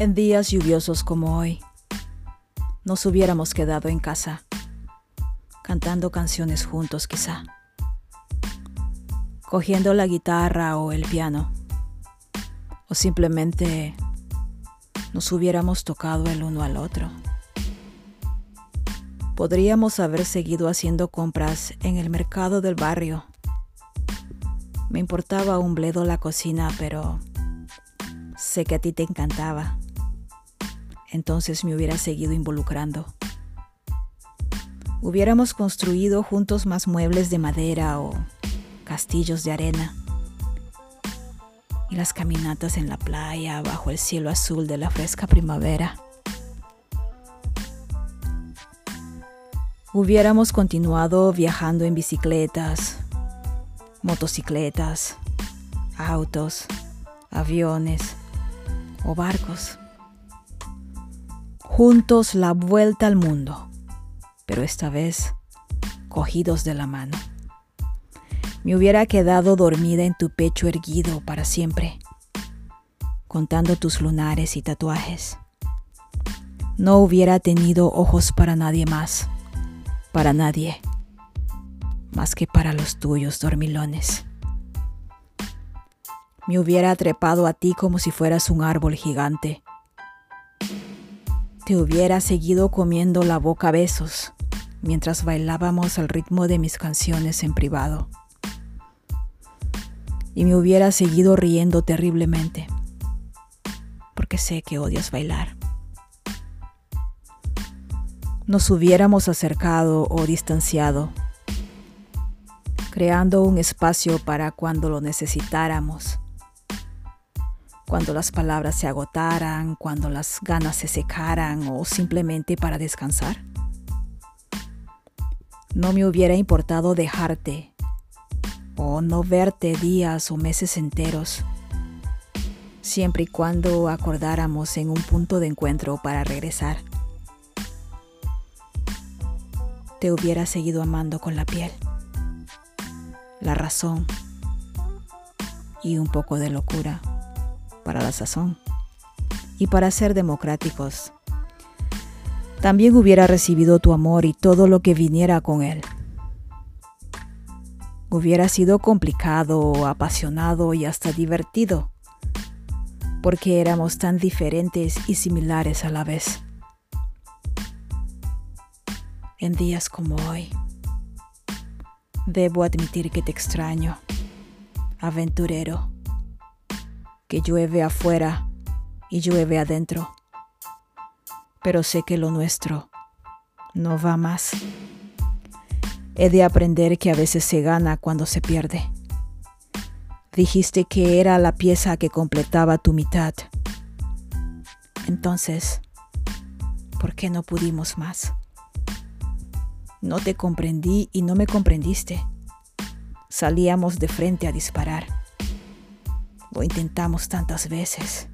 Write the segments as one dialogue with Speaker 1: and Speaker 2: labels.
Speaker 1: En días lluviosos como hoy, nos hubiéramos quedado en casa, cantando canciones juntos quizá, cogiendo la guitarra o el piano, o simplemente nos hubiéramos tocado el uno al otro. Podríamos haber seguido haciendo compras en el mercado del barrio. Me importaba un bledo la cocina, pero sé que a ti te encantaba entonces me hubiera seguido involucrando. Hubiéramos construido juntos más muebles de madera o castillos de arena. Y las caminatas en la playa bajo el cielo azul de la fresca primavera. Hubiéramos continuado viajando en bicicletas, motocicletas, autos, aviones o barcos juntos la vuelta al mundo, pero esta vez cogidos de la mano. Me hubiera quedado dormida en tu pecho erguido para siempre, contando tus lunares y tatuajes. No hubiera tenido ojos para nadie más, para nadie, más que para los tuyos dormilones. Me hubiera trepado a ti como si fueras un árbol gigante te hubiera seguido comiendo la boca a besos mientras bailábamos al ritmo de mis canciones en privado. Y me hubiera seguido riendo terriblemente, porque sé que odias bailar. Nos hubiéramos acercado o distanciado, creando un espacio para cuando lo necesitáramos cuando las palabras se agotaran, cuando las ganas se secaran o simplemente para descansar. No me hubiera importado dejarte o no verte días o meses enteros, siempre y cuando acordáramos en un punto de encuentro para regresar. Te hubiera seguido amando con la piel, la razón y un poco de locura para la sazón y para ser democráticos. También hubiera recibido tu amor y todo lo que viniera con él. Hubiera sido complicado, apasionado y hasta divertido, porque éramos tan diferentes y similares a la vez. En días como hoy, debo admitir que te extraño, aventurero que llueve afuera y llueve adentro. Pero sé que lo nuestro no va más. He de aprender que a veces se gana cuando se pierde. Dijiste que era la pieza que completaba tu mitad. Entonces, ¿por qué no pudimos más? No te comprendí y no me comprendiste. Salíamos de frente a disparar. Intentamos tantas veces.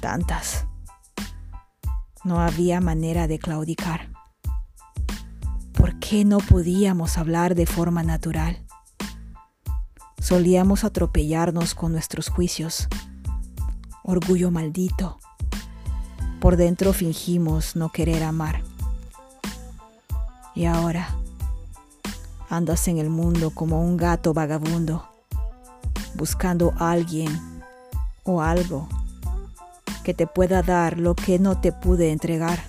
Speaker 1: Tantas. No había manera de claudicar. ¿Por qué no podíamos hablar de forma natural? Solíamos atropellarnos con nuestros juicios. Orgullo maldito. Por dentro fingimos no querer amar. Y ahora andas en el mundo como un gato vagabundo buscando a alguien o algo que te pueda dar lo que no te pude entregar.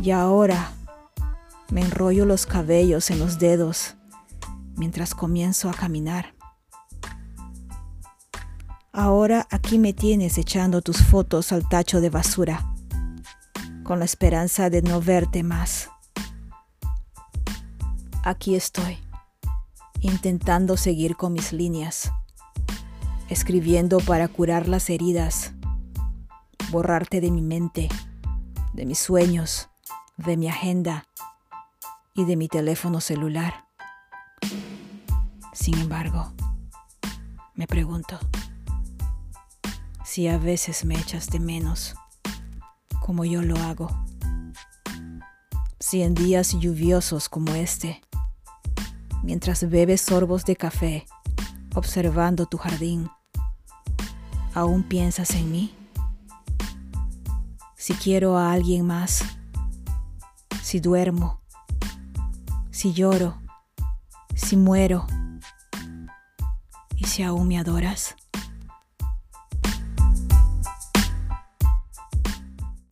Speaker 1: Y ahora me enrollo los cabellos en los dedos mientras comienzo a caminar. Ahora aquí me tienes echando tus fotos al tacho de basura, con la esperanza de no verte más. Aquí estoy intentando seguir con mis líneas, escribiendo para curar las heridas, borrarte de mi mente, de mis sueños, de mi agenda y de mi teléfono celular. Sin embargo, me pregunto si a veces me echas de menos, como yo lo hago. Si en días lluviosos como este, mientras bebes sorbos de café, observando tu jardín. ¿Aún piensas en mí? Si quiero a alguien más, si duermo, si lloro, si muero y si aún me adoras.